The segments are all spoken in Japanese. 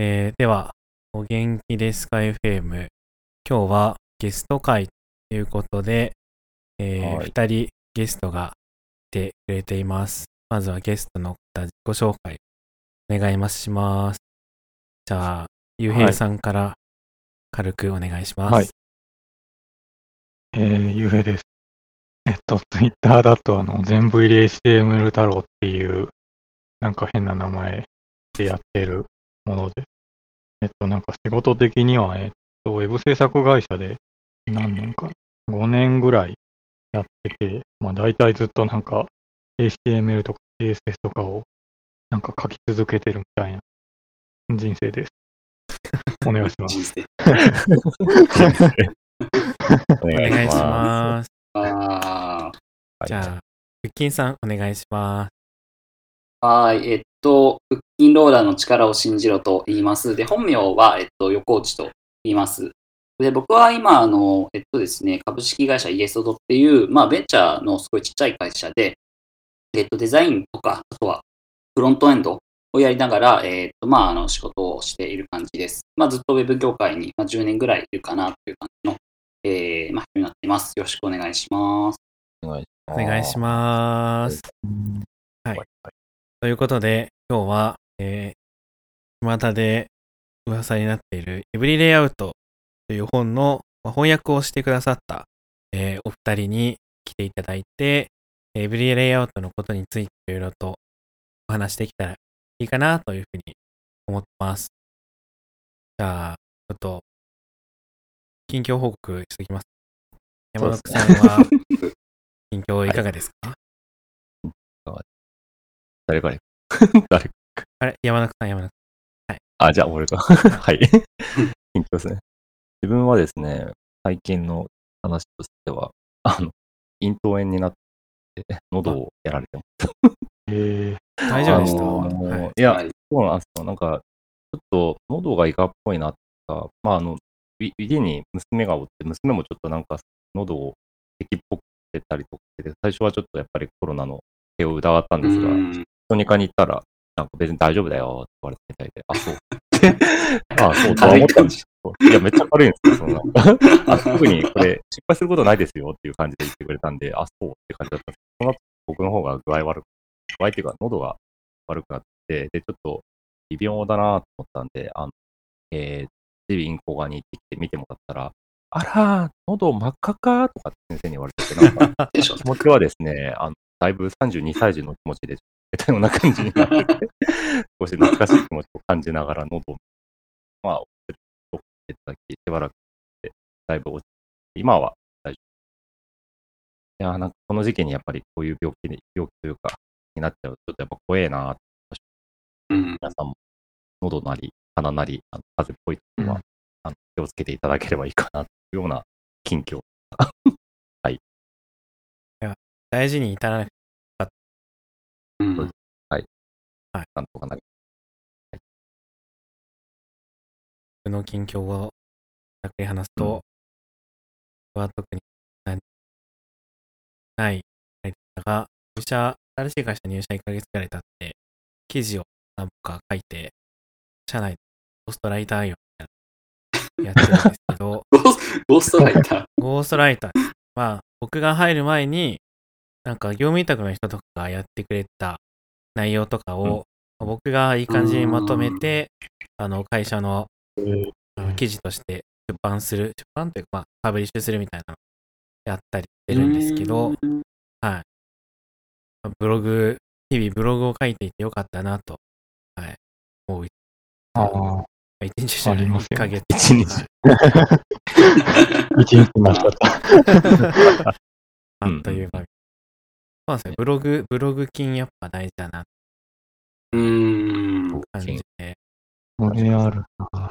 えーでは、お元気ですか FM。今日はゲスト会ということで、えーはい二人ゲストが来てくれています。まずはゲストの方、自己紹介お願いします。じゃあ、ゆうへいさんから軽くお願いします。はいえー、ゆうへです。えっと、ツイッターだと、あの、全部入り HTML 太郎っていう、なんか変な名前でやってるもので、えっと、なんか仕事的には、えっと、ウェブ制作会社で何年か、5年ぐらいやってて、まあ大体ずっとなんか HTML とか CSS とかをなんか書き続けてるみたいな人生です。お願いします。お お願いししまます。あす。じゃあ、ふっきんさんお願いします。あ、はい、えっと、腹筋ローラーの力を信じろと言います。で、本名は、えっと、横内と言います。で、僕は今、あの、えっとですね、株式会社イエストっていう、まあ、ベンチャーのすごいちっちゃい会社で、えっと、デザインとか、あとは、フロントエンドをやりながら、えっと、まあ、あの、仕事をしている感じです。まあ、ずっとウェブ業界に、まあ、10年ぐらいいるかなという感じの、えー、まあ、人になっています。よろしくお願いします。お願いしおます。願いします。はいということで、今日は、えー、巷で噂になっているエブリレイアウトという本のまあ翻訳をしてくださった、えーお二人に来ていただいて、エブリレイアウトのことについていろいろとお話できたらいいかなというふうに思ってます。じゃあ、ちょっと、近況報告しておきます。山そう田ですねさんは、近況いかがですか、誰かに 誰あれ？山中さん、山中あ、じゃあ俺が。はい。緊張ですね。自分はですね、最近の話としては、あの、咽頭炎になって、喉をやられてます。えー、さん。大丈夫でした、あのはいいや、はいそうなんですよ。なんか、ちょっと喉がイカっぽいなっか、まあ、あの、い家に娘がおって、娘もちょっとなんか喉を咳っぽくしてたりとかして、最初はちょっとやっぱりコロナの手を疑ったんですが、うん小児科に行ったら、なんか別に大丈夫だよって言われてみたいで、あ、そう。あ、そうとは思ったんですけど、いや、めっちゃ軽いんですよ、そんかあ 特にこれ、失敗することないですよっていう感じで言ってくれたんで、あ、そうって感じだったんです。けど、その後僕の方が具合悪く、具合っていうか、喉が悪くなって、で、ちょっと、微病だなと思ったんで、あの、えー、耳鼻咽喉科に行ってきて見てもらったら、あらー、喉真っ赤かとかって先生に言われてて、なんか、気持ちはですね、あの、だいぶ32歳児の気持ちで、出たような感じになってて、少し懐かしい気持ちを感じながら喉を、まあ、おっていただき、しばらくして、だいぶ落ちて、今は大丈夫。いやー、なんかこの時期にやっぱりこういう病気で、病気というか、になっちゃうと、ちょっとやっぱ怖えなうん皆さんも喉なり、鼻なり、あの風邪っぽいところは、うんあの気をつけていただければいいかなというような近況。大事に至らなくて、うんなんとかなり。僕の近況をざっくり話すと、僕は特に何ないないでしたが、入社、新しい会社入社1ヶ月くらい経って、記事を何本か書いて、社内でゴーストライター業みたいなのやってるんですけど、ゴーストライター。ゴーストライター。まあ、僕が入る前に、なんか業務委託の人とかがやってくれた内容とかを、僕がいい感じにまとめて、あの、会社の記事として出版する、出版というか、まあ、パブリッシュするみたいなのやったりしてるんですけど、うんはい。ブログ、日々ブログを書いていてよかったなと、はい。もう、ああ、一日じゃない、ありますよ一ヶ月。一日はい 一日になっちゃった。あっという間に。そうですよ。ブログ、ブログ金やっぱ大事だなってうん。感じで。これあるな。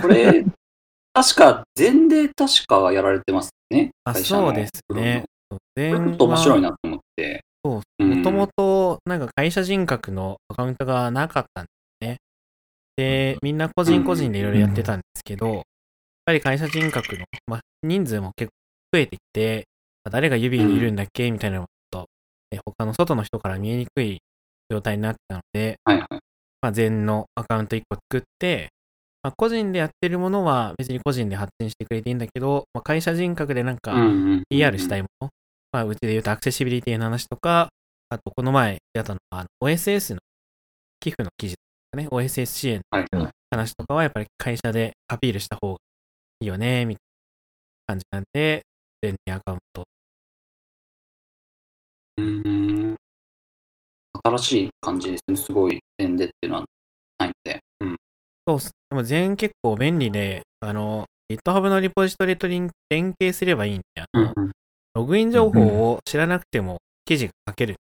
これ、確か、前で確かやられてますね。あ、そうですね。そうこれ前ちょっと面白いはなと思って。そう、うんもともと、なんか会社人格のアカウントがなかったんですね。で、みんな個人個人でいろいろやってたんですけど、やっぱり会社人格の、まあ、人数も結構増えてきて、まあ誰が指にいるんだっけみたいなのがちょっと、え他の外の人から見えにくい状態になってたので、はいはい。まあ、全のアカウント1個作って、まあ、個人でやってるものは別に個人で発信してくれていいんだけど、まあ、会社人格でなんか PR したいもの、まあ、うちで言うとアクセシビリティの話とか、あとこの前やったのはあの OSS の寄付の記事とかね、OSS 支援はいの話とかはやっぱり会社でアピールした方がいいよね、みたいな感じなんで、全にアカウント。うん新しい感じですね。すごい点でっていうのはないので。うん。そうっす。でも全結構便利で、あの、GitHub のリポジトリと連携すればいいんで、あのうんログイン情報を知らなくても記事が書ける。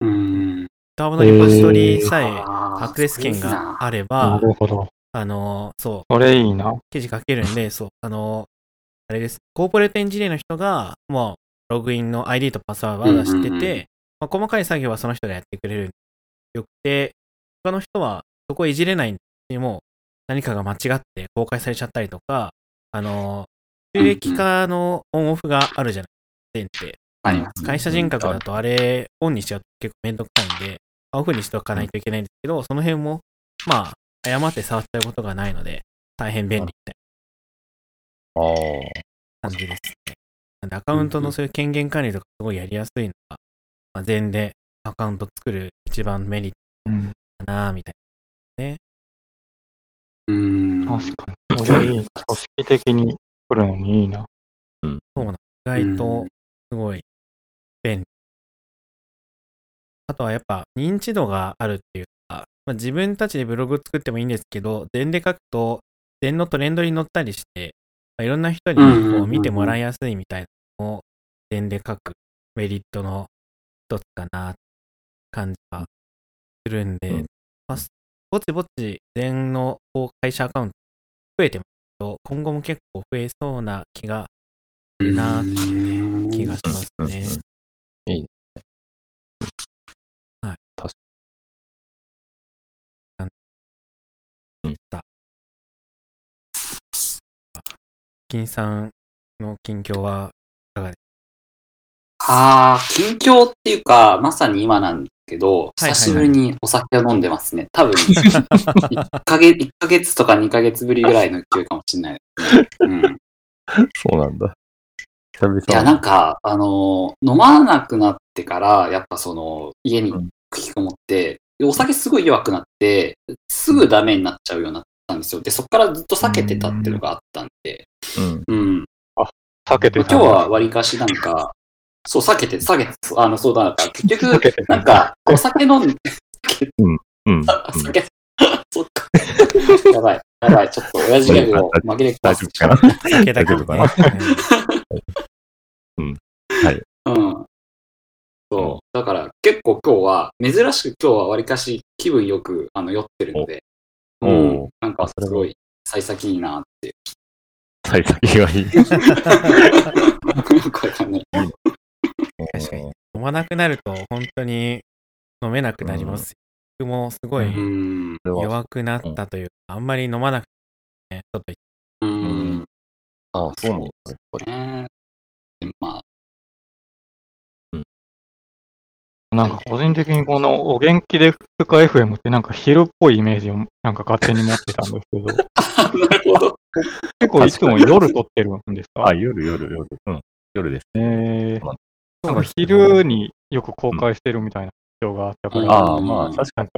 うん。GitHub のリポジトリさえあーアクセス権があれなば、るほど。あの、そう、それいいな。記事書けるんで、そう、あの、あれです。コーポレートエンジニアの人が、もう、ログインの ID とパスワードは知ってて、うんうんうんまあ、細かい作業はその人がやってくれるよくて、他の人はそこいじれないんで、もう何かが間違って公開されちゃったりとか、あの、収益化のオンオフがあるじゃないですか、って。会社人格だとあれ、オンにしちゃうと結構めんどくさいんで、オフにしておかないといけないんですけど、その辺も、まあ、誤って触っちゃうことがないので、大変便利みたいああ。な感じですね。アカウントのそういう権限管理とかすごいやりやすいのが、まあ、全でアカウント作る一番メリッうん。トかな、みたいうん。確かに。それいい。組織的に来るのにいいな。な。そうなん意外とすごい便利。あとはやっぱ認知度があるっていうか、まあ、自分たちでブログ作ってもいいんですけど、全で書くと、全のトレンドに載ったりして、まあ、いろんな人にこうん見てもらいやすいみたいなのを、全で書くメリットの一つかな、感じがするんで、うんまあ、ぼちぼち全のこう会社アカウント増えてますけど、今後も結構増えそうな気がするなっていう気がしますね。いい。金さんの近況はいかがですああ、近況っていうか、まさに今なんですけど、久しぶりにお酒を飲んでますね。多分、1ヶ月、1ヶ月とか2ヶ月ぶりぐらいの勢いかもしれないですね。うん。そうなんだ。久々いや、なんか、あのー飲まなくなってから、やっぱその、家にうん引きこもって、でお酒すごい弱くなって、すぐダメになっちゃうようになったんですよ。で、そこからずっと避けてたっていうのがあったんで、うん。うん。避けて今日はわりかしなんか、そう、避けて、避けて、あの、そうだから、結局なんか、お酒飲んで、うん。あ 酒、そっか。やばい、やばい、ちょっと親父ギャグを紛れ大丈夫かな？避けたくね。大丈夫かな？はい。うん。そう。だから結構今日は、珍しく今日はわりかし気分よくあの酔ってるので、お。うん。おなんかすごい幸先いいなって。幸先がいい。よくわかんない。確かに飲まなくなると本当に飲めなくなりますよ。僕もすごい弱くなったというか、あんまり飲まなくて、ね、ちょっとうん。ああ、そうなんだ。やっぱり。ねでまあ、なんか個人的にこのお元気で2日 FM ってなんか昼っぽいイメージをなんか勝手に持ってたんですけど、なるほど。結構いつも夜撮ってるんですか？あ、夜、夜、夜。うん。夜です。えー、そうなんか昼によく公開してるみたいな印象があったから、うんああ、まあ、確かに、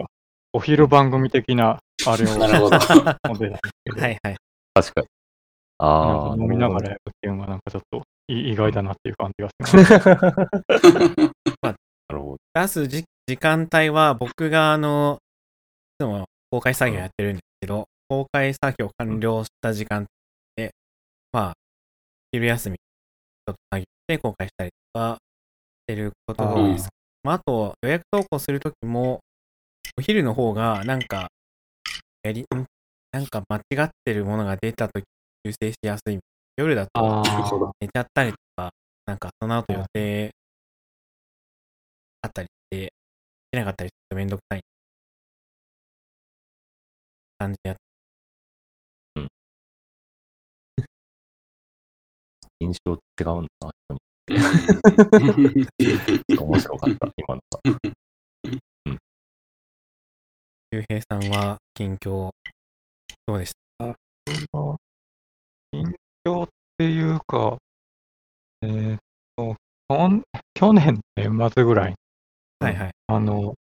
お昼番組的なあれを なるほど。持ってたんですけど、はいはい。確かに。ああ、か飲みながらやるっていうのがなんかちょっとい意外だなっていう感じがします。なるほど。出す時時間帯は僕があの、いつも公開作業やってるんですけど、公開作業完了した時間で、まあ、昼休み、ちょっと作業して公開したりとかしてることが多いです。まあ、あと、予約投稿するときも、お昼の方がなんか、やり、んなんか間違ってるものが出たとき修正しやすい。夜だと。寝ちゃったりとか、なんかその後予定あったりして、できなかったりするとめんどくさい感じでやっ印象違うんだな、人に。面白かった、今のが。ゆうへいさんは近況、どうでし近況っていうか、えーっと、去ん去年の年末ぐらいはいはい。あの、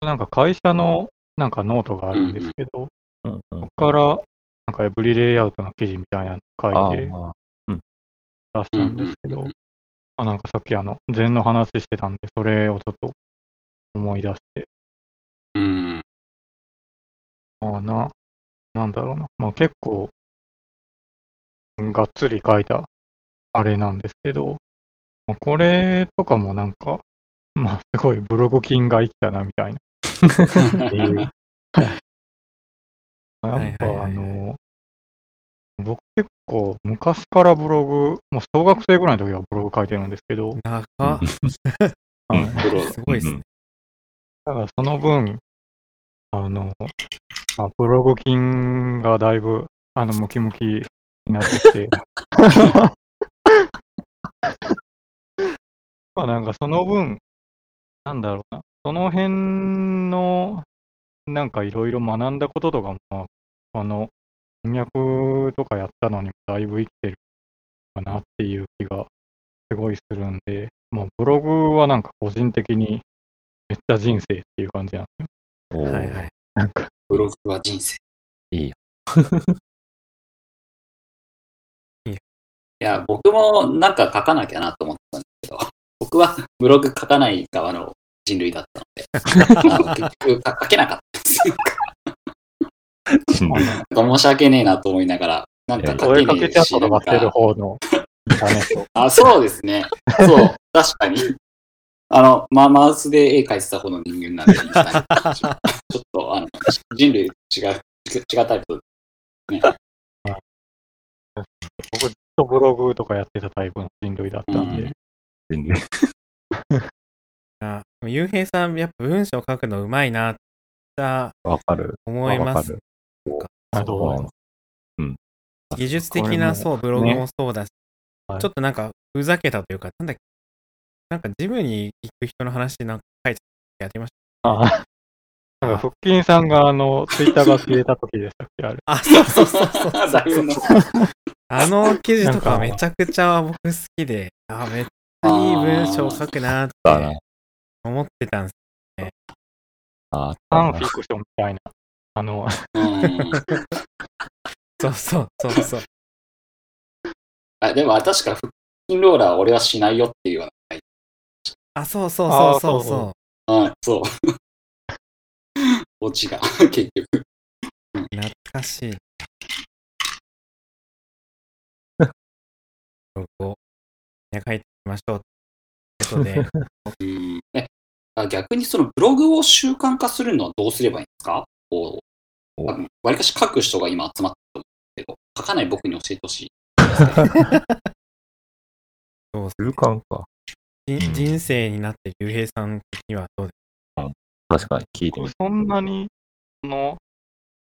なんか会社のなんかノートがあるんですけど、うんうんそこから、なんか Every Layout の記事みたいなのあ書いてあ、出したんですけど、あなんかさっきあの、禅の話してたんで、それをちょっと思い出して、うん。あな、なんだろうな。まあ結構、がっつり書いたあれなんですけど、まあこれとかもなんか、まあすごいブログ金が生きたなみたいな。っていう。やっぱあの、僕結構昔からブログ、もう小学生ぐらいの時はブログ書いてるんですけど、長っ。すごいですね。だからその分、あの、まあ、ブログ金がだいぶ、あの、ムキムキになってきて、まあなんかその分、なんだろうな、その辺の、なんかいろいろ学んだこととかも、まああの、翻訳とかやったのにだいぶ生きてるかなっていう気がすごいするんで、まあブログはなんか個人的にめっちゃ人生っていう感じなんですよ。はいはい。なんか、ブログは人生。いいよ。いや、僕もなんか書かなきゃなと思ったんですけど、僕はブログ書かない側の人類だったので、あ の結局書書けなかったんです 申し訳ねえなと思いながら、なんか書けけねえし、かしてるか、方の。あ、そうですね。そう、確かに。あの、まあ、マウスで絵描いてた方の人間なんで、ちょっと、あの、人類違う、違うタイプ。僕ずっとブログとかやってたタイプの人類だったんで、うん人類あゆうへいさん、やっぱ文章書くのうまいなってわかる。思いますわかる。。あとはうん技術的な、そう、ブログもそうだし、はいちょっとなんか、ふざけたというか、なんだっけ、なんかジムに行く人の話なんか書いてやってましあなんか、腹筋さんが、あの、ツイッターが消えた時でしたっけ、あれ。た。あ、そうそうそうそう あの記事とかめちゃくちゃ僕好きで、あ、めっちゃいい文章書くなって。思ってたんです。ああ、ファンフィクションみたいな。あの、う んそうそうそうそう。あでも、確か腹筋ローラーは俺はしないよっていうような。あ、そうそうそうそうそうそあそう。オチが、結局。う。懐かしい。ブログを、ね、書いていきましょう。ということで、うんえあ逆にそのブログを習慣化するのはどうすればいいんですか？こう、おわりかし書く人が今集まってるけど、書かない僕に教えてほしい。習慣か。じうん。人生になって竜兵さん的にはどうです確かに聞いてみそんなに、その、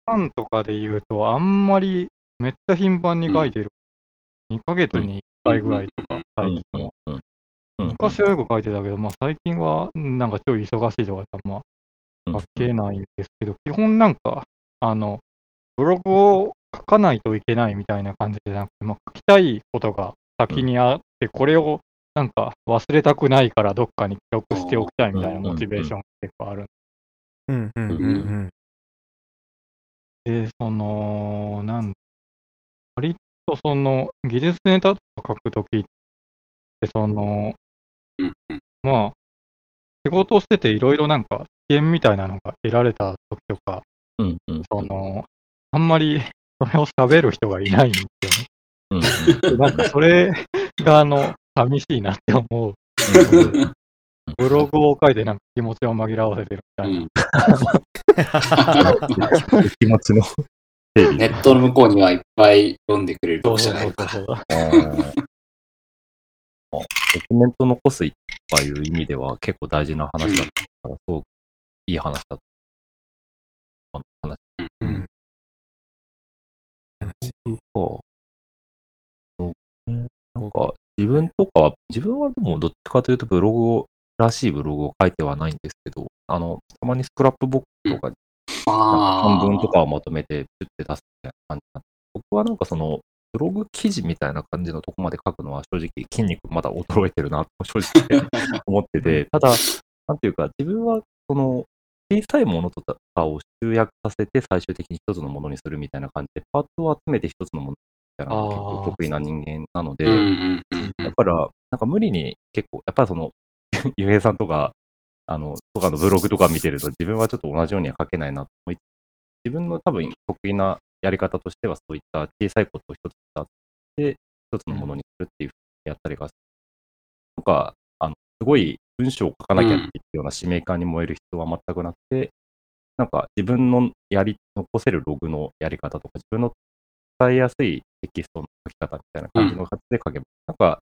ファンとかで言うと、あんまりめっちゃ頻繁に書いてる。2ヶ月に1回ぐらいとか、最近は。うん。うん。昔はよく書いてたけど、まあ最近はなんかちょい忙しいとかであんまうん書けないんですけど、基本なんか、あの、ブログを書かないといけないみたいな感じでなくて、まあ、書きたいことが先にあって、これをなんか忘れたくないからどっかに記録しておきたいみたいなモチベーションが結構ある。うんうんうんうん。で、その、なん割とその技術ネタとか書くときって、その、まあ、仕事をしてていろいろなんか知見みたいなのが得られたときとか、うんうんその、あんまりそれを喋る人がいないんですうんうんよね。でなんかそれがあの、寂しいなって思う。ブログを書いてなんか気持ちを紛らわせてるみたいな。うん 気持ちの。ネットの向こうにはいっぱい読んでくれるそう読そう者がいるかキュメント残すとかいう意味では結構大事な話だったから、すごくいい話だった。この話。うん。か。そう。ねなんか、自分とかは、自分はでもどっちかというとブログを、らしいブログを書いてはないんですけど、あの、たまに Scrapbox とかあ短文とかをまとめて、プッて出すみたいな感じなんで僕はなんかその、ブログ記事みたいな感じのとこまで書くのは正直筋肉まだ衰えてるなと正直 思ってて、ただ、なんていうか自分はその小さいものとかを集約させて最終的に一つのものにするみたいな感じで、パーツを集めて一つのものみたいなのが結構得意な人間なので、だから、なんか無理に結構、やっぱりその、ゆえさんとか、あの、とかのブログとか見てると、自分はちょっと同じようには書けないなと思い、自分の多分得意なやり方としては、そういった小さいことを一つ使って、一つのものにするっていうふうにやったりが、とか、あの、すごい文章を書かなきゃっていうような使命感に燃える必要は全くなくて、なんか自分のやり、残せるログのやり方とか、自分の伝えやすいテキストの書き方みたいな感じの形で書けば、なんか、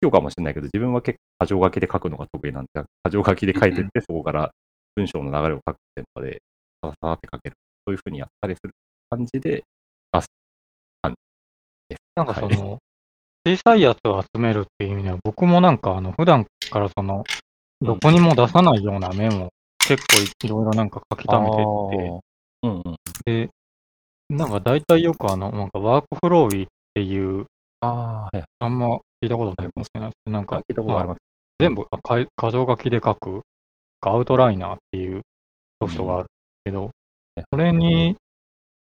今日かもしれないけど、自分は結構箇条書きで書くのが得意なんで、箇条書きで書いてって、そこから文章の流れを書くっていうので、さささって書ける。そういうふうにやったりする感じで出す感じです。なんかそはいの、小さいやつを集めるっていう意味では、僕もなんかあの、普段からその、どこにも出さないようなメモ、結構いろいろなんか書き溜めてって、うんうん。で、なんか大体よくあの、なんかワークフローウィーっていう、ああ、はい。あんま聞いたことないかもしれないです。なんか聞いたことあります。全部あかい箇条書きで書く、アウトライナーっていうソフトがあるけど、それに、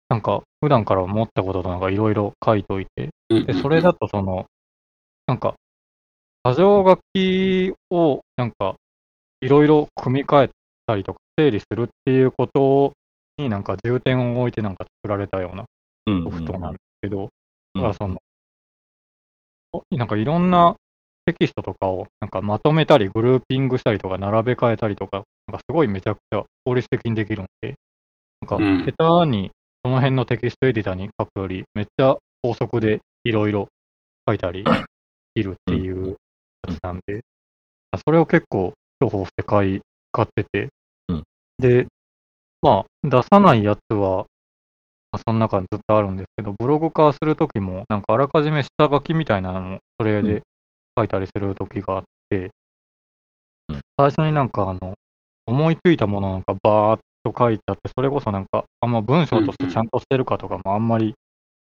なんか普段から思ったこととなんかいろいろ書いといて、うんで、それだとその、なんか、箇条書きをなんかいろいろ組み替えたりとか整理するっていうことになんか重点を置いてなんか作られたようなうんソフトなんですけど、うん。だからその、おなんかいろんなテキストとかをなんかまとめたり、グルーピングしたりとか、並べ替えたりとか、なんかすごいめちゃくちゃ効率的にできるんで、なんかうん。下手にその辺のテキストエディターに書くより、めっちゃ高速でいろいろ書いたりできるっていうなんで、それを結構重宝して買ってて、うん。で、まあ、出さないやつは、まあ、その中にずっとあるんですけど、ブログ化するときも、なんかあらかじめ下書きみたいなのも、それで書いたりするときがあって、うん。最初になんかあの、思いついたものなんかバーっと書いてあって、それこそなんか、あんま文章としてちゃんとしてるかとかもあんまり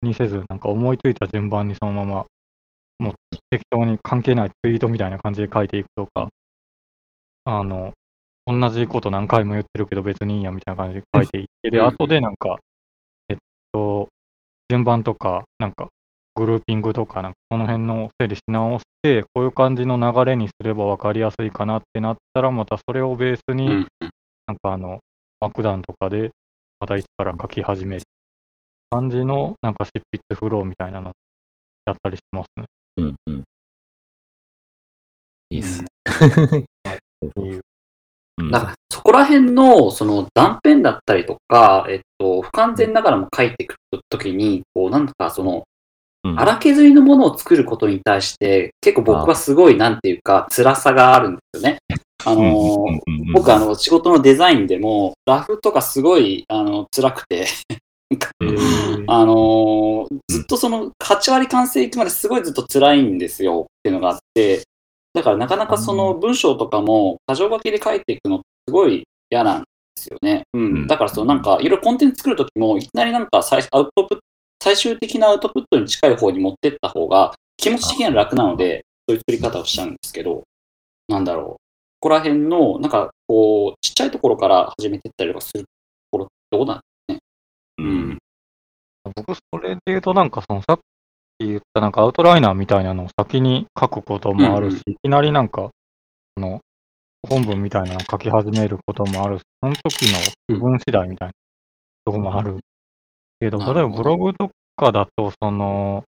気にせず、なんか思いついた順番にそのまま、もう適当に関係ないツイートみたいな感じで書いていくとか、あの、同じこと何回も言ってるけど別にいいやみたいな感じで書いていって、で、うん後でなんか、えっと、順番とか、なんか、グルーピングとか、なんかその辺の整理し直して、こういう感じの流れにすれば分かりやすいかなってなったら、またそれをベースに、うんなんかあの、爆弾とかで、また一から書き始める感じの、なんか執筆フローみたいなのやったりしますね。うんうん。いいっすね。う。うんだからそこら辺のその断片だったりとか、えっと、不完全ながらも書いていくときに、こう、なんかその、うん荒削りのものを作ることに対して、結構僕はすごい、なんていうか、辛さがあるんですよね。あの僕、あの、仕事のデザインでも、ラフとかすごい、あの、辛くて、うんあのーずっとその8割完成いくまですごいずっと辛いんですよっていうのがあって、だからなかなかその文章とかも箇条書きで書いていくのすごい嫌なんですよね。うん。うんだからそのなんかいろいろコンテンツ作るときもいきなりなんか最アウトプット、最終的なアウトプットに近い方に持ってった方が気持ち的には楽なので、そういう作り方をしちゃうんですけど、なんだろう。ここら辺の、なんかこう、ちっちゃいところから始めていったりとかするところってどうなんうん。僕、それで言うと、なんかそのさっき言ったなんかアウトライナーみたいなのを先に書くこともあるし、うんいきなりなんか、あの、本文みたいなのを書き始めることもあるし、その時の気分次第みたいなとこもあるけど、例えばブログとかだと、その、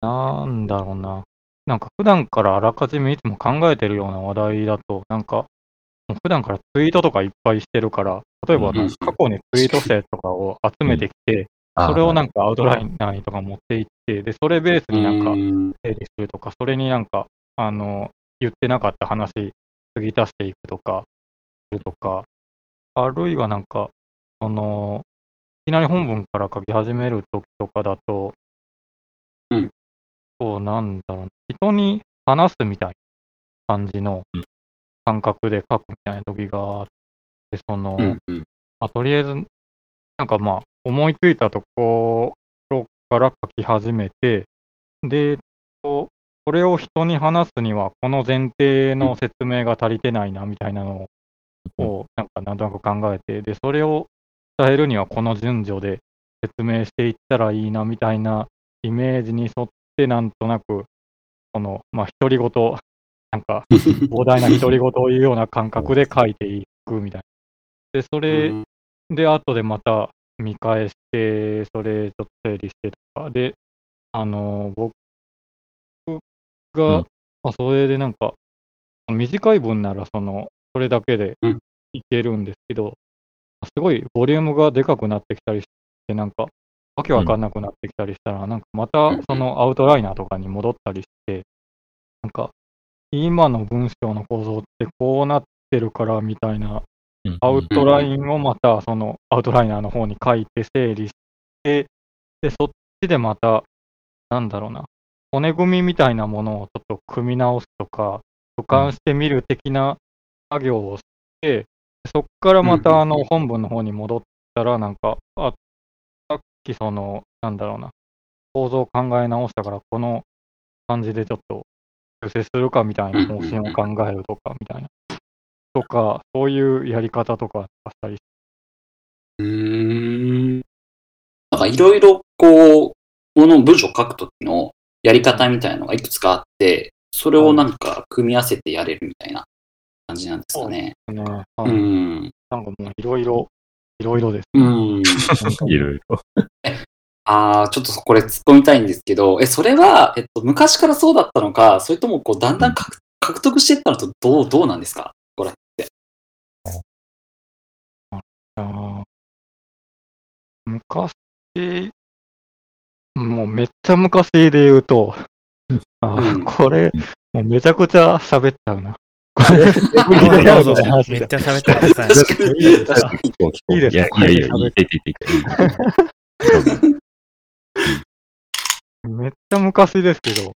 なんだろうな、なんか普段からあらかじめいつも考えてるような話題だと、なんか、普段からツイートとかいっぱいしてるから、例えば過去にツイートしたやつとかを集めてきて、それをなんかアウトライナーにとか持っていって、で、それベースになんかうん。整理するとか、それになんか、あの、言ってなかった話、継ぎ足していくとか、するとか、あるいはなんか、その、いきなり本文から書き始めるときとかだと、うん。こう、なんだろう、人に話すみたいな感じのうん。感覚で書くみたいなときがあって、その、うんうん。まあ、とりあえず、なんかまあ、思いついたところから書き始めて、で、ここれを人に話すには、この前提の説明が足りてないなみたいなのを、なんかなんとなく考えて、で、それを伝えるには、この順序で説明していったらいいなみたいなイメージに沿って、なんとなく、この、まあ、独り言、なんか、膨大な独り言を言うような感覚で書いていくみたいな。で、それうん。で、後でまた見返して、それちょっと整理してとか、で、あの僕が、うん。まあ、それでなんか、短い文なら、その、それだけでうん。いけるんですけど、すごいボリュームがでかくなってきたりして、なんか、わけわかんなくなってきたりしたら、なんかまたうん。そのアウトライナーとかに戻ったりして、なんか、今の文章の構造ってこうなってるからみたいなうんアウトラインをまたそのアウトライナーの方に書いて整理して、で、そっちでまた、なんだろうな、骨組みみたいなものをちょっと組み直すとか、俯瞰してみる的な作業をして、そっからまたあの本文の方に戻ったら、なんか、あ、さっきその、なんだろうな、構造を考え直したから、この感じでちょっと修正するかみたいな方針を考えるとか、みたいな。とか、そういうやり方とかしたりうーん。なんかいろいろこう、もの文章を書くときのやり方みたいなのがいくつかあって、それをなんか組み合わせてやれるみたいな感じなんですかね。ね。はういん。なんかもういろいろ、いろいろです。うん。いろいろ。ああ、ちょっとこれ突っ込みたいんですけど、え、それは、えっと、昔からそうだったのか、それともこう、だんだん獲獲得していったのとどう、どうなんですか？あー。昔、もうめっちゃ昔で言うと、あーうん。これ、もうめちゃくちゃ喋っちゃうな。これ、どうぞどうぞめっちゃ喋ってください。いいですか聞こう聞こういいですかいやいやいや、いい、いい、いい、いい。めっちゃ昔ですけど、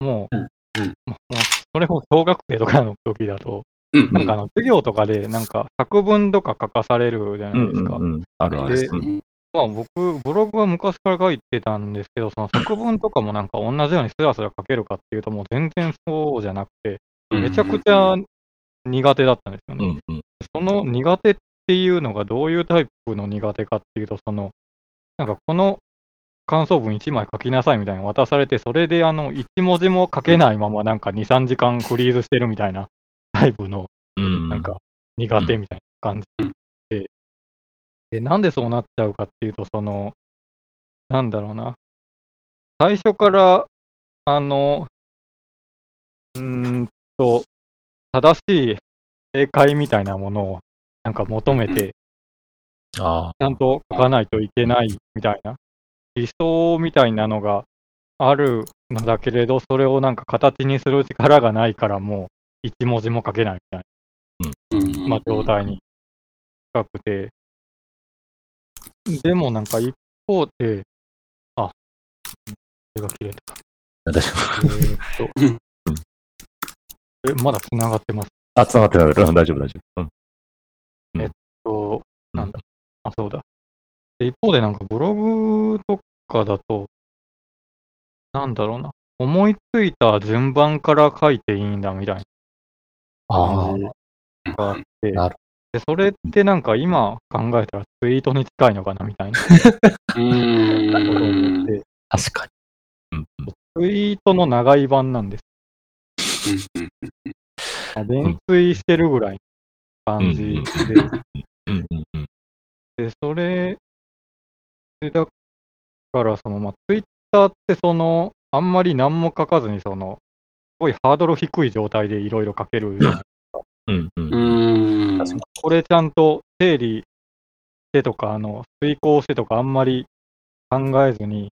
もう、うんうんもうそれも小学生とかの時だと、うん。なんかあの、授業とかで、なんか作文とか書かされるじゃうないですか。んうんうん。あるある。でうんまあ僕、ブログは昔から書いてたんですけど、その作文とかもなんか同じようにスラスラ書けるかっていうと、もう全然そうじゃなくて、うんめちゃくちゃ苦手だったんですよね。うんうん。その苦手っていうのがどういうタイプの苦手かっていうと、その、なんかこの感想文1枚書きなさいみたいなの渡されて、それであの、1文字も書けないままなんか2、3時間フリーズしてるみたいなタイプのうん。なんか苦手みたいな感じ。で、で、なんでそうなっちゃうかっていうと、その、なんだろうな、最初から、あの、うーんと、正しい正解みたいなものをなんか求めて、あちゃんと書かないといけないみたいな、理想みたいなのがあるのだけれど、それをなんか形にする力がないから、もう一文字も書けないみたいな。うんまあ、状態に近くて、でもなんか一方で、あ、手が切れた。あ。大丈夫。えーっとうん、え、まだ繋がってます？あ、繋がってない。うん大丈夫、大丈夫。うん。と、なんだ、あ、そうだ。で一方でなんかブログとかだと、なんだろうな、思いついた順番から書いていいんだみたいなあ感じがあって、なるでそれってなんか今考えたらツイートに近いのかなみたいな うん。って、確かに。ツイートの長い版なんです。あ連追してるぐらいの感じで、うんうんうん。で、それで、だから、その、まあ、ツイッターって、その、あんまり何も書かずに、その、すごいハードル低い状態でいろいろ書ける。うんうんう。ーん。これちゃんと整理してとか、あの、遂行してとか、あんまり考えずに、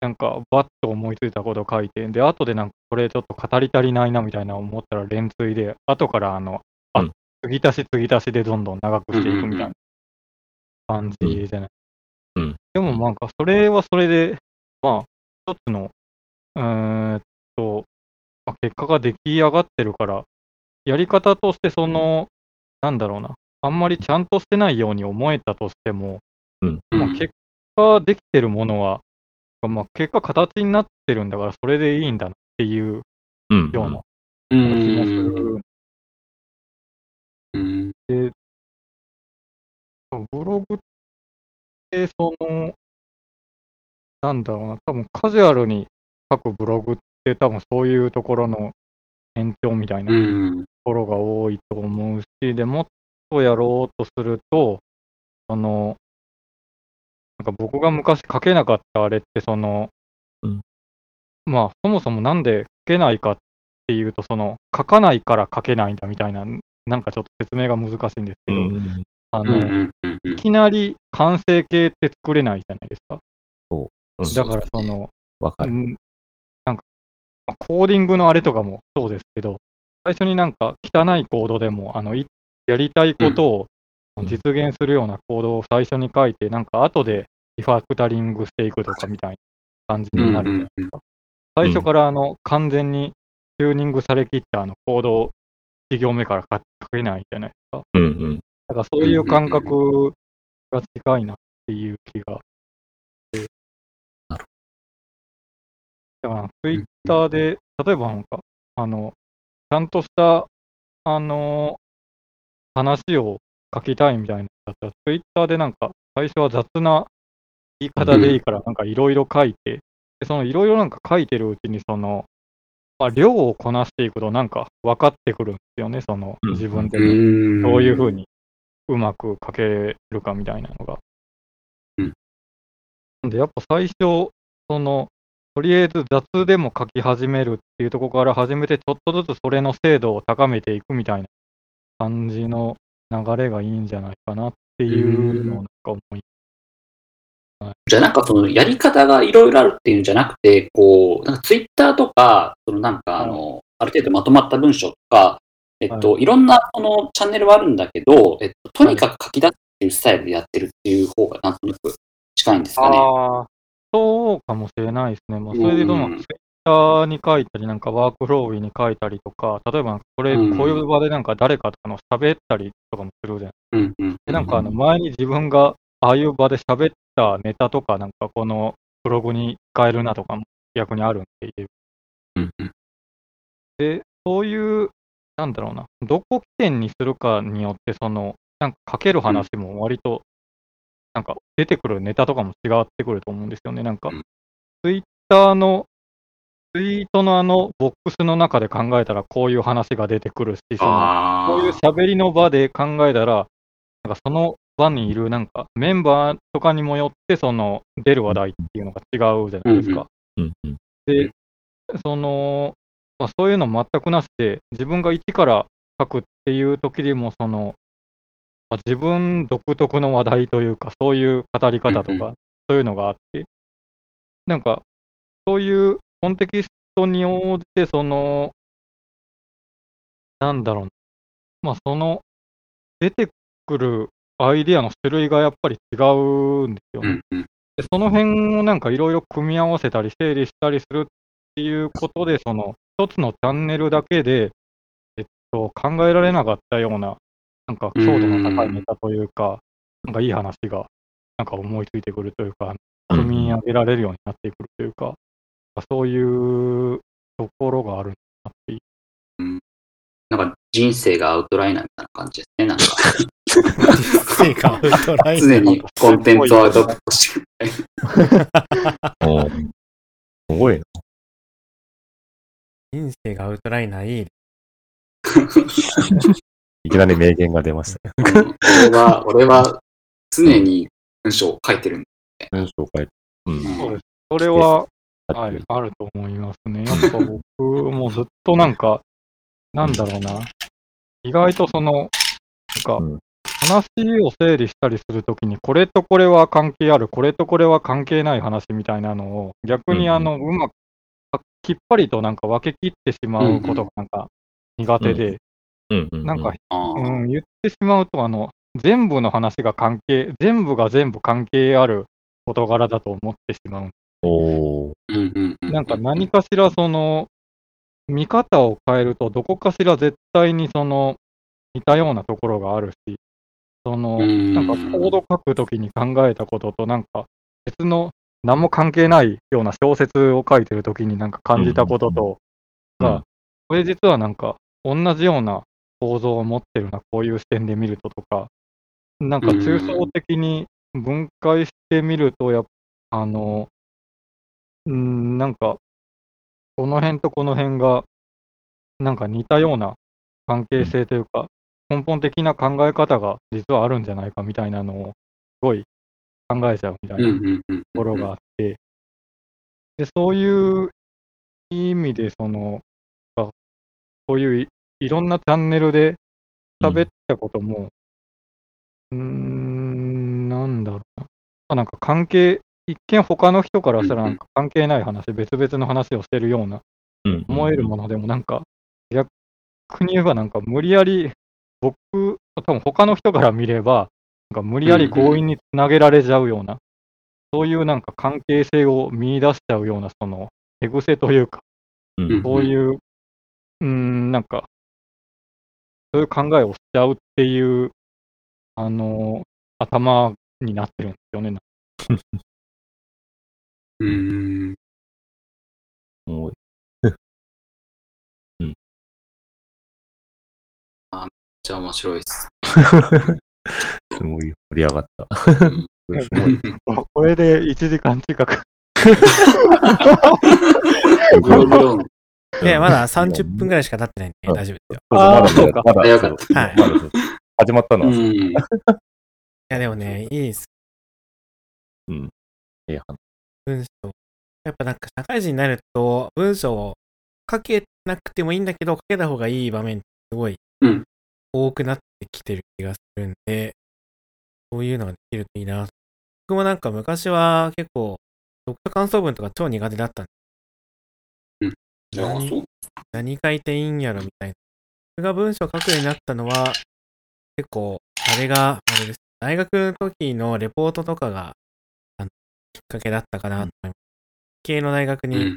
なんか、バッと思いついたことを書いて、で、後でなんか、これちょっと語り足りないなみたいな思ったら連追で、後から、あの、あ、うん継ぎ足し継ぎ足しでどんどん長くしていくみたいな感じじゃない？うんでもなんか、それはそれで、まあ、一つの、うーんと、まあ、結果が出来上がってるから、やり方としてその、なんだろうな、あんまりちゃんとしてないように思えたとしても、うん。うんまあ、結果できてるものは、まあ、結果形になってるんだから、それでいいんだなっていううん。ようなう気もすん。る。うん。で、ブログって、その、なんだろうな、多分カジュアルに書くブログって、多分そういうところの延長みたいなうとん。ころが多いと思うし、でもっとやろうとすると、その、なんか僕が昔書けなかったあれって、その、うんまあ、そもそもなんで書けないかっていうと、その、書かないから書けないんだみたいな、なんかちょっと説明が難しいんですけど、うん。あの、うん。うん。うん。うんいきなり完成形って作れないじゃないですか。うんだからその、わかる。コーディングのあれとかもそうですけど、最初になんか汚いコードでも、あの、いやりたいことをうん実現するようなコードを最初に書いて、なんか後でリファクタリングしていくとかみたいな感じになるじゃないですか。最初からあの、完全にチューニングされきったあのコードを1行目から書書けないじゃないですか。うんうん。だからそういう感覚が近いなっていう気が。なるだから、ツイッターで、例えばなんか、あの、ちゃんとした、あの、話を書きたいみたいなだったら、ツイッターでなんか、最初は雑な言い方でいいから、なんかいろいろ書いて、で、そのいろいろなんか書いてるうちに、その、まあ、量をこなしていくと、なんか分かってくるんですよね、その、うん自分でも。うん。どういうふうにうまく書けるかみたいなのが。で、やっぱ最初、その、とりあえず雑でも書き始めるっていうところから始めて、ちょっとずつそれの精度を高めていくみたいな感じの流れがいいんじゃないかなっていうのをなんか思い。じゃあなんかそのやり方がいろいろあるっていうんじゃなくて、こう、なんかツイッターとか、そのなんかあの、ある程度まとまった文章とか、えっと、いろんなそのチャンネルはあるんだけど、えっと、とにかく書き出すっていうスタイルでやってるっていう方がなんとなく近いんですかね。ああ、そうかもしれないですね。まあ、それでどううん。も、ツイッターに書いたり、なんかワークフローに書いたりとか、例えば、これ、うん。こういう場でなんか誰かとかの喋ったりとかもするじゃないうんうん。でなんかあの前に自分がああいう場で喋ったネタとか、なんかこのブログに変えるなとかも逆にあるんで。うんうん。で、そういう、なんだろうな、どこ起点にするかによって、その、なんか書ける話も割と、なんか出てくるネタとかも違ってくると思うんですよね。なんか。うん、ツイッターの、ツイートのあのボックスの中で考えたらこういう話が出てくるし、そのあこういう喋りの場で考えたら、なんかその場にいるなんかメンバーとかにもよってその出る話題っていうのが違うじゃないですか。で、その、まあ、そういうの全くなしで、自分が一から書くっていう時でも、その、まあ、自分独特の話題というか、そういう語り方とうんか、そういうのがあって、なんか、そういうコンテキストに応じて、その、なんだろうな、まあ、その、出てくるアイデアの種類がやっぱり違うんですよね。でその辺をなんかいろいろ組み合わせたり整理したりするっていうことで、その一つのチャンネルだけで、えっと、考えられなかったような、なんか強度の高いネタというか、なんかいい話が、なんか思いついてくるというか、組み上げられるようになってくるというか、そういうところがあるなっていう。なんか人生がアウトライナーみたいな感じですね。なんか成果アウトライン。常にコンテンツをアウトプットして おーすごいな。人生がアウトライナーいい。いきなり名言が出ました俺は、俺は常に文章を書いてるんで。文章を書いて。うん。そうです。それは、ははい、あると思いますね。やっぱ僕もずっとなんか、なんだろうな、意外とその、なんかうん、話を整理したりするときに、これとこれは関係ある、これとこれは関係ない話みたいなのを、逆にあの、うまく、きっぱりとなんか分け切ってしまうことがなんか苦手で、うんうん。なん。か、うん、言ってしまうと、あの、全部の話が関係、全部が全部関係ある事柄だと思ってしまう。おー。うんうんうなんか何かしらその、見方を変えると、どこかしら絶対にその、似たようなところがあるし、その、うん。なんかコード書くときに考えたことと、なんか別の何も関係ないような小説を書いてるときになんか感じたこととが、うんこれ実はなんか同じような構造を持ってるな、こういう視点で見るととか、なんか抽象的に分解してみると、やっあの、うん、なんか、この辺とこの辺が、なんか似たような関係性というか、根本的な考え方が実はあるんじゃないかみたいなのを、すごい考えちゃうみたいなと。ころがあって、で、そういう意味で、その、あこういういいろんなチャンネルで喋ったことも、うーん、なんだろうな。あなんか関係、一見他の人からしたらなんか関係ない話、別々の話をしてるようなうん思えるものでもなんか、逆に言えばなんか無理やり、僕、多分他の人から見れば、なんか無理やり強引につなげられちゃうような、そういうなんか関係性を見出しちゃうような、その、手癖というか、うん。そういう、うーん、なんか、そういう考えをしちゃうっていう、あの、頭になってるんですよね。うん。も うじゃあ面白いです。すごい盛り上がった。これで1時間近く。ゴロゴロで、まだ 30分ぐらいしか経ってないんで、うん。大丈夫ですよ。あーまだそうか。まだ、早かはい。始まったの？は、うん。いや、でもね、いいです。ええ話。文章。やっぱなんか社会人になると、文章を書けなくてもいいんだけど、書けた方がいい場面ってすごいうん。多くなってきてる気がするんで、そういうのができるといいな。僕もなんか昔は結構、読書感想文とか超苦手だったんでじゃあ、そう。何書いていいんやろみたいな。僕が文章書くようになったのは、結構、あれが、あれです。大学の時のレポートとかが、あのきっかけだったかなと思います。系の大学にうん。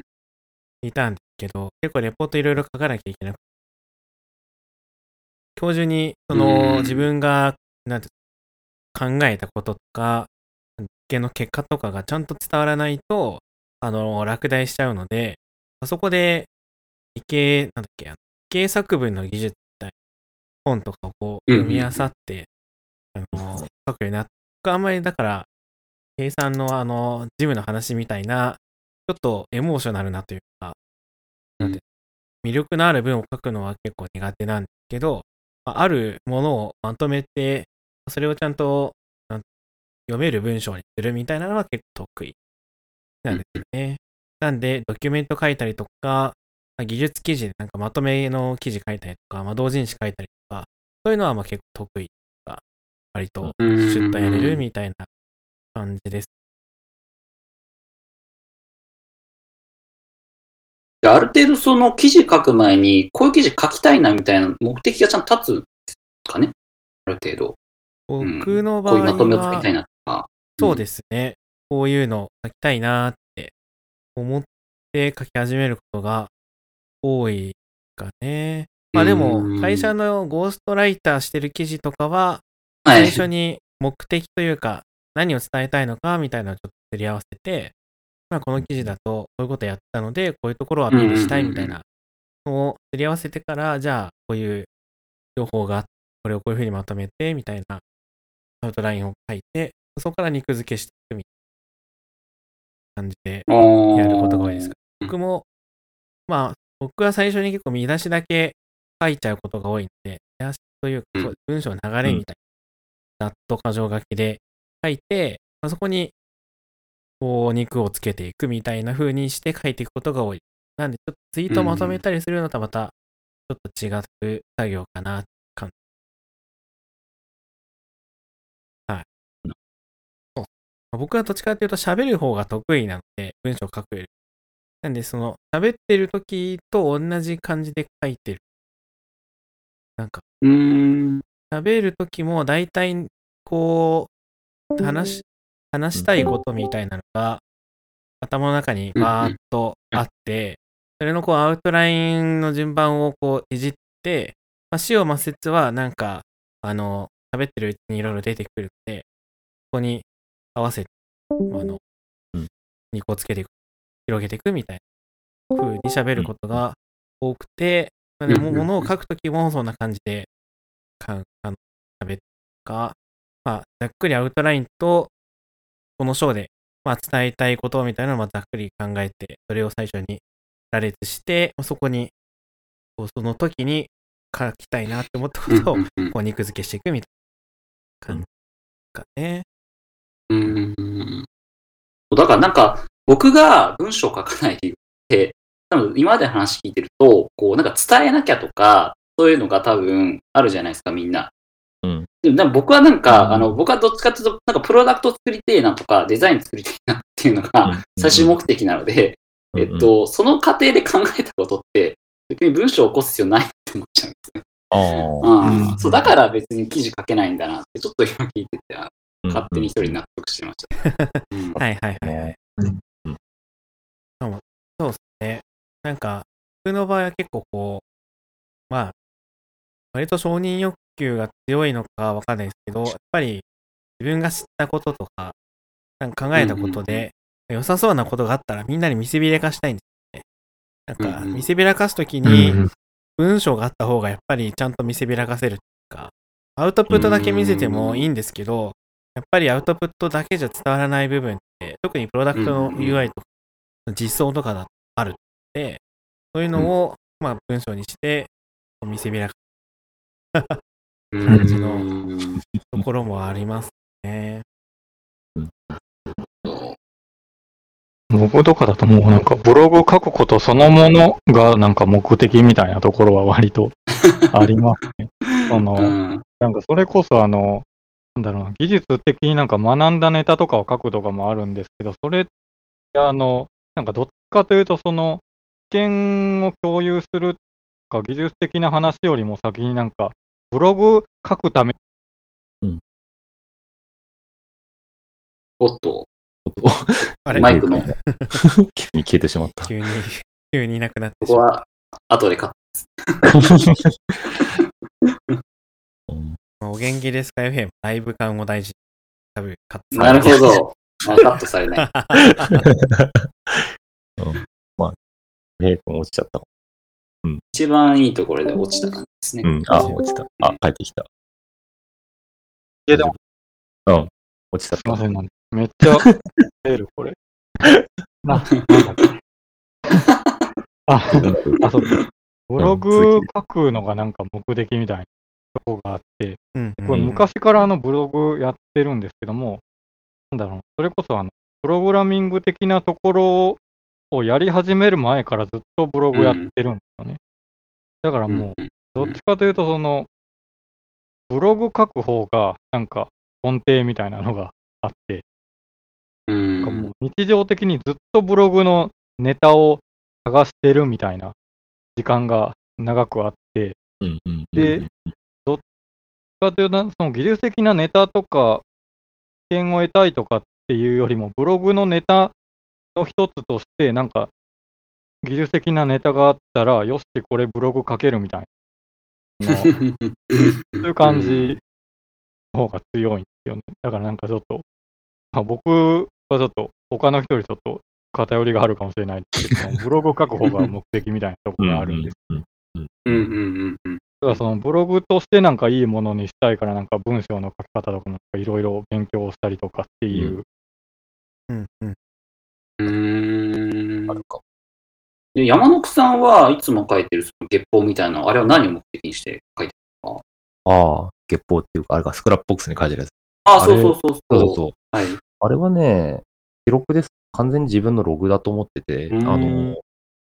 いたんですけど、結構レポートいろいろ書かなきゃいけなくて、教授に、その、うん自分が、なんて、考えたこととか、実験の結果とかがちゃんと伝わらないと、あの、落第しちゃうので、あそこで、理系、なんだっけ、理系作文の技術みたいな本とかをこう、うん読み漁って、あの、書くようになって、僕あんまりだから、計算のあの、ジムの話みたいな、ちょっとエモーショナルなというか、なんて、魅力のある文を書くのは結構苦手なんですけど、まああるものをまとめて、それをちゃんと読める文章にするみたいなのは結構得意なんですよね。なんで、ドキュメント書いたりとか、まあ技術記事でなんかまとめの記事書いたりとか、まあ、同人誌書いたりとか、そういうのはまあ結構得意とか、割とシュッとやれるみたいな感じです。である程度その記事書く前に、こういう記事書きたいなみたいな目的がちゃんと立つんですかね？ある程度。うん僕の場合こういうまとめを作りたいは、なとか。そうですね。こういうの書きたいなって思って書き始めることが多いかね。まあでうも、ん会社のゴーストライターしてる記事とかは、はい最。初に目的というか、何を伝えたいのかみたいなのをちょっとすり合わせて、まあこの記事だとこういうことやったので、こういうところをアピールしたいみたいなのをすり合わせてから、じゃあこういう情報があって、これをこういうふうにまとめて、みたいなアウトラインを書いて、そこから肉付けしていくみ感じでやることが多いですか。僕も、まあ、僕は最初に結構見出しだけ書いちゃうことが多いので、見出しというか、う文章の流れみたいな、ざっと箇条書きで書いて、まあ、そこに、こう、肉をつけていくみたいな風にして書いていくことが多い。なんで、ちょっとツイートをまとめたりするのとはまた、ちょっと違う作業かな、感僕はどっちかっていうと喋る方が得意なので、文章を書くより。なんで、その、喋ってる時と同じ感じで書いてる。なんか、うーん。喋る時も大体、こう、話し、話したいことみたいなのが、頭の中にバーっとあって、それのこう、アウトラインの順番をこう、いじって、まあ、死を抹殺はなんか、あの、喋ってるうちにいろいろ出てくるので、そこに合わせて、あの、うん。2個つけていく、広げていくみたいな風に喋ることが多くて、なのでもうんうんうん。物を書くときもそんな感じで、かあの喋ってか、まあ、ざっくりアウトラインと、この章で、まあ、伝えたいことみたいなのをまあざっくり考えて、それを最初に羅列して、そこに、こうその時に書きたいなって思ったことを、こう肉付けしていくみたいな感じかね。うん。うんだからなんか、僕が文章を書かない理由って、多分今までの話聞いてると、こうなんか伝えなきゃとか、そういうのが多分あるじゃないですか、みんな。うん。でも僕はなんか、うん。あの、僕はどっちかというと、なんかプロダクト作りてえなとか、デザイン作りてえなっていうのうん。が最終目的なので、えっと、その過程で考えたことって、別に文章を起こす必要ないって思っちゃうんですね。ああうん。そうだから別に記事書けないんだなって、ちょっと今聞いてて。勝手に一人納得してました。うんはいはいはいはい。うそうそうですね。なんか、僕の場合は結構こう、まあ、割と承認欲求が強いのかわかんないですけど、やっぱり自分が知ったこととか、なんか考えたことで、良さそうなことがあったらみんなに見せびらかしたいんですよね。なんか、見せびらかすときうんに、うん文章があった方がやっぱりちゃんと見せびらかせるっていうか、アウトプットだけ見せてもいいんですけど、やっぱりアウトプットだけじゃ伝わらない部分って、特にプロダクトのうん UI とか、実装とかだとあるので、そういうのを、まあ文章にして、見せびらか感じのところもありますね。僕とかだともうなんかブログ書くことそのものがなんか目的みたいなところは割とありますね。その、うん。なんかそれこそあの、なんだろうな、技術的になんか学んだネタとかを書くとかもあるんですけど、それってあの、なんかどっちかというとその、知見を共有するとか技術的な話よりも先になんか、ブログ書くためおっと、あれ？マイクの。急に消えてしまった。急に、急にいなくなってこしまう。こは後でカッうん。まあお元気ですか？FM、ライブ感を大事に。多分、カットト。なるほど。あカットされない。メイ君落ちちゃった。一番いいところで落ちた感じですね。うん、あ、落ちた。あ、帰ってきた。いやでもうん、落ちた。すいません、なんめっちゃ出る、これ。な、なんだっけ。あ、あ、そうか。ブログ書くのがなんか目的みたいなとこがあって、うんこれうん昔からあのブログやってるんですけども、なんだろう、それこそあの、プログラミング的なところをやり始める前からずっとブログやってるんですよね。だからもう、どっちかというとその、ブログ書く方がなんか根底みたいなのがあって、うん。なんかもう日常的にずっとブログのネタを探してるみたいな時間が長くあって、でかというと、その技術的なネタとか、知見を得たいとかっていうよりも、ブログのネタの一つとして、なんか、技術的なネタがあったら、よし、これブログ書けるみたいな、そういう感じの方が強いんですよね。だからなんかちょっと、まあ、僕はちょっと、他の人よりちょっと偏りがあるかもしれないですけど、ブログ書く方が目的みたいなところがあるんです。うんうんうんうんうん。だからそのブログとしてなんかいいものにしたいからなんか文章の書き方とかもいろいろ勉強したりとかっていう、うんうんうーんあるか。で山野さんはいつも書いてるその月報みたいな、あれは何を目的にして書いてるああ、月報っていうか、あれか、スクラップボックスに書いてるやつ。ああ、あれそうそうそうそうそうそう。はい。あれはね、記録です。完全に自分のログだと思ってて、うんあの、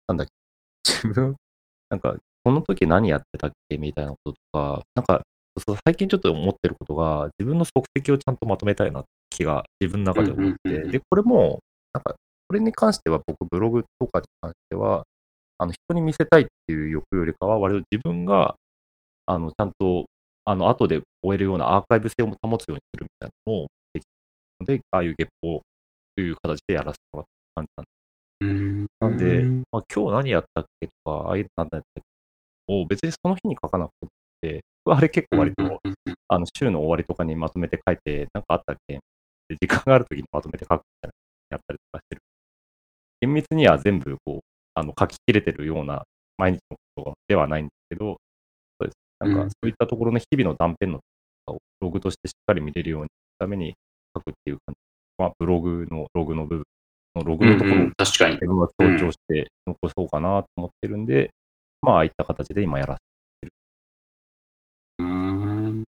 なんだっけ、自分、なんか、この時何やってたっけ？みたいなこととか、なんか、そう最近ちょっと思ってることが、自分の足跡をちゃんとまとめたいなって気が自分の中で思って、で、これも、なんか、これに関しては僕、ブログとかに関しては、あの、人に見せたいっていう欲よりかは、割と自分が、あの、ちゃんと、あの、後で終えるようなアーカイブ性を保つようにするみたいなのをできたので、ああいう月報という形でやらせてもらった感じなんでうん。なんでうんまあ、今日何やったっけとか、ああいうの何やったっけを別にその日に書かなくて、はあれ結構割と、あの、週の終わりとかにまとめて書いて、なんかあったっけ？で時間があるときにまとめて書くみたいなやったりとかしてる。厳密には全部こう、あの、書き切れてるような毎日のことではないんですけど、そうです。なんかうんそういったところの日々の断片のをログとしてしっかり見れるようにするために書くっていう感じ。まあ、ブログのログの部分のログのところを。自分は強調して残そうかなと思ってるんで、まあ、ああいった形で今やらせうーん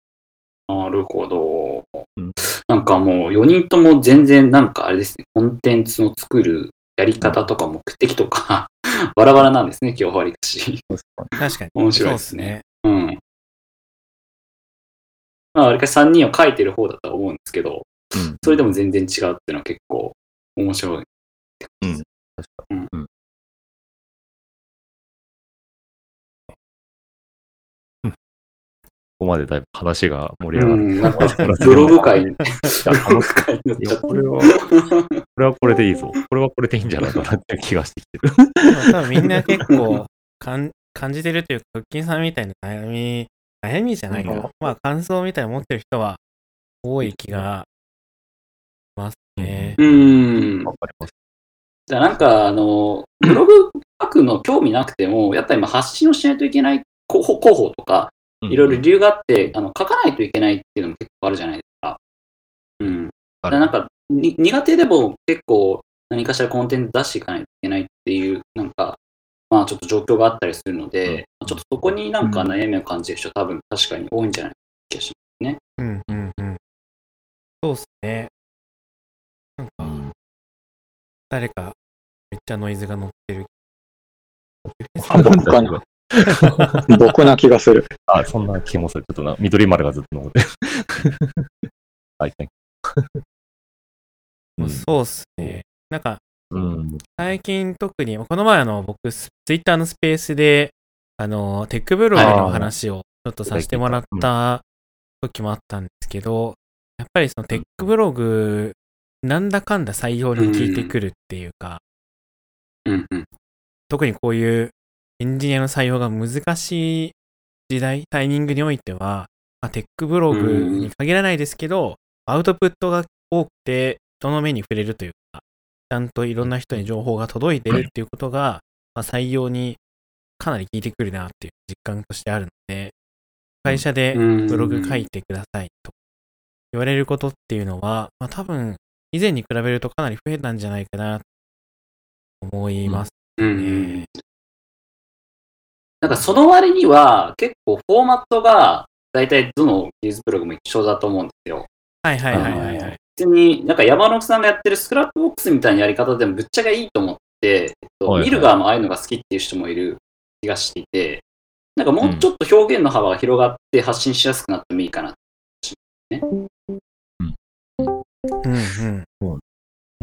なるほどうん。なんかもう4人とも全然なんかあれですね、コンテンツの作るやり方とか目的とか バラバラなんですね、今日はわりかし。確かに。面白いそうですね。うん。まあ、わりかし3人を書いてる方だとは思うんですけど、うん。それでも全然違うっていうのは結構面白い。うん。確かに。うん。ここまでだいぶ話が盛り上がる。うん、なんかブログ界に、ブログ界になっいや、これは、これはこれでいいぞ。これはこれでいいんじゃないかなって気がしてきてる。多分みんな結構かん感じてるというか、クッキンさんみたいな悩み、悩みじゃないか。うんまあ感想みたいなの持ってる人は多い気がしますね。うん。わかります。じゃあなんか、あの、ブログ書くの興味なくても、やっぱり今発信をしないといけない候補候補とか、いろいろ理由があって、あの書かないといけないっていうのも結構あるじゃないですか。うん。だからなんかに苦手でも結構何かしらコンテンツ出していかないといけないっていう、なんか、まあちょっと状況があったりするので、ちょっとそこになんか悩みを感じる人多分確かに多いんじゃないか気がしうんうんうん。そうっすね。なんか、うん誰かめっちゃノイズが乗ってる。僕かな僕な気がする。あ、そんな気もする。ちょっとな、緑丸がずっと残ってる。はい、うんそうっすね。なんか、うん。最近特に、この前あの、僕、ツイッターのスペースで、あの、テックブログの話をちょっとさせてもらった時もあったんですけど、やっぱりそのテックブログ、なんだかんだ採用に効いてくるっていうか、ね。うんうん。特にこういうエンジニアの採用が難しい時代、タイミングにおいては、まあ、テックブログに限らないですけど、アウトプットが多くて、人の目に触れるというか、ちゃんといろんな人に情報が届いてるっていうことが、まあ、採用にかなり効いてくるなっていう実感としてあるので、会社でブログ書いてくださいと言われることっていうのは、まあ多分以前に比べるとかなり増えたんじゃないかなと思いますうん。ね。なんかその割には結構フォーマットが大体どの技術ブログも一緒だと思うんですよ。はいはいはいはいはい。別になんか山野さんがやってる Scrapbox みたいなやり方でもぶっちゃけいいと思って、えっとはいはい見る側もああいうのが好きっていう人もいる気がしていて、なんかもうちょっと表現の幅が広がって発信しやすくなってもいいかな。うんう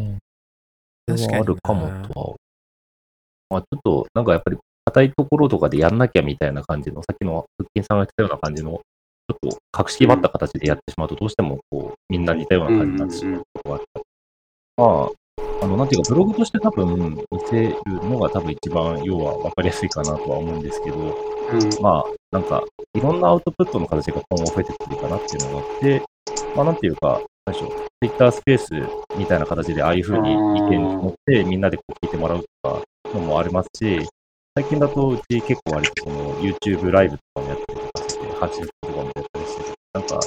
ん。確かになあるかもとは。まあ、ちょっと、なんかやっぱり、硬いところとかでやんなきゃみたいな感じの、さっきの腹筋さんが言ってたような感じの、ちょっと格式ばった形でやってしまうと、どうしてもこう、みんな似たような感じになってしまうことがあったり。まあ、あの、なんていうか、ブログとして多分、見せるのが多分一番、要は分かりやすいかなとは思うんですけど、うんまあ、なんか、いろんなアウトプットの形が今後増えてくるかなっていうのがあって、まあ、なんていうか、何でしょう、Twitter スペースみたいな形で、ああいうふうに意見を持って、みんなでこう聞いてもらうとかのもありますし、最近だと、うち結構割とその YouTube ライブとかもやったりとかして、発信とかもやったりして、なんか、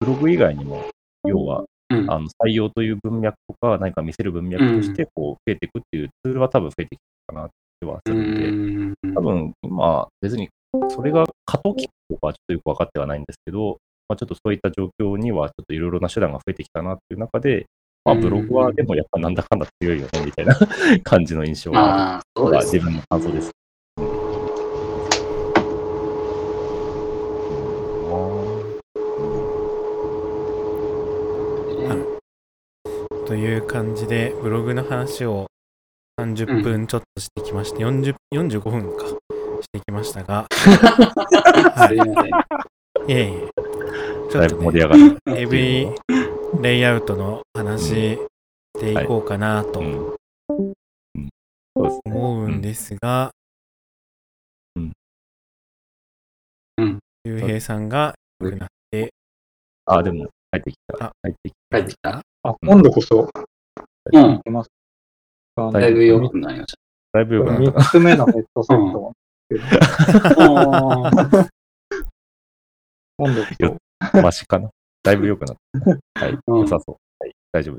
ブログ以外にも、要は、うん。あの採用という文脈とか、何か見せる文脈として、こう、増えていくっていうツールは多分増えてきたかなってはすうるんで、ん。多分今、別にそれが過渡期とかはちょっとよく分かってはないんですけど、まあ、ちょっとそういった状況にはちょっといろいろな手段が増えてきたなっていう中で、まあ、ブログはでもやっぱなんだかんだ強いよねみたいな感じの印象が自分の感想です。という感じで、ブログの話を30分ちょっとしてきまして、40 45分か、してきましたが、すい。い。えいえ、ちょっとね、り上がる。エブリレイアウトの話していこうかなと。思うんですが、うん。うん。ゆうへいさんが良くなって、あ、でも、帰ってきた。あ。帰ってきた。帰ってきた？あ、今度こそ、うんい。けます。だいぶ良くなりましだいぶ良くなった3つ目のヘッドセット。た。今度こそよマシかなだいぶ良くなった。はい。うん良さそう。はい。大丈夫。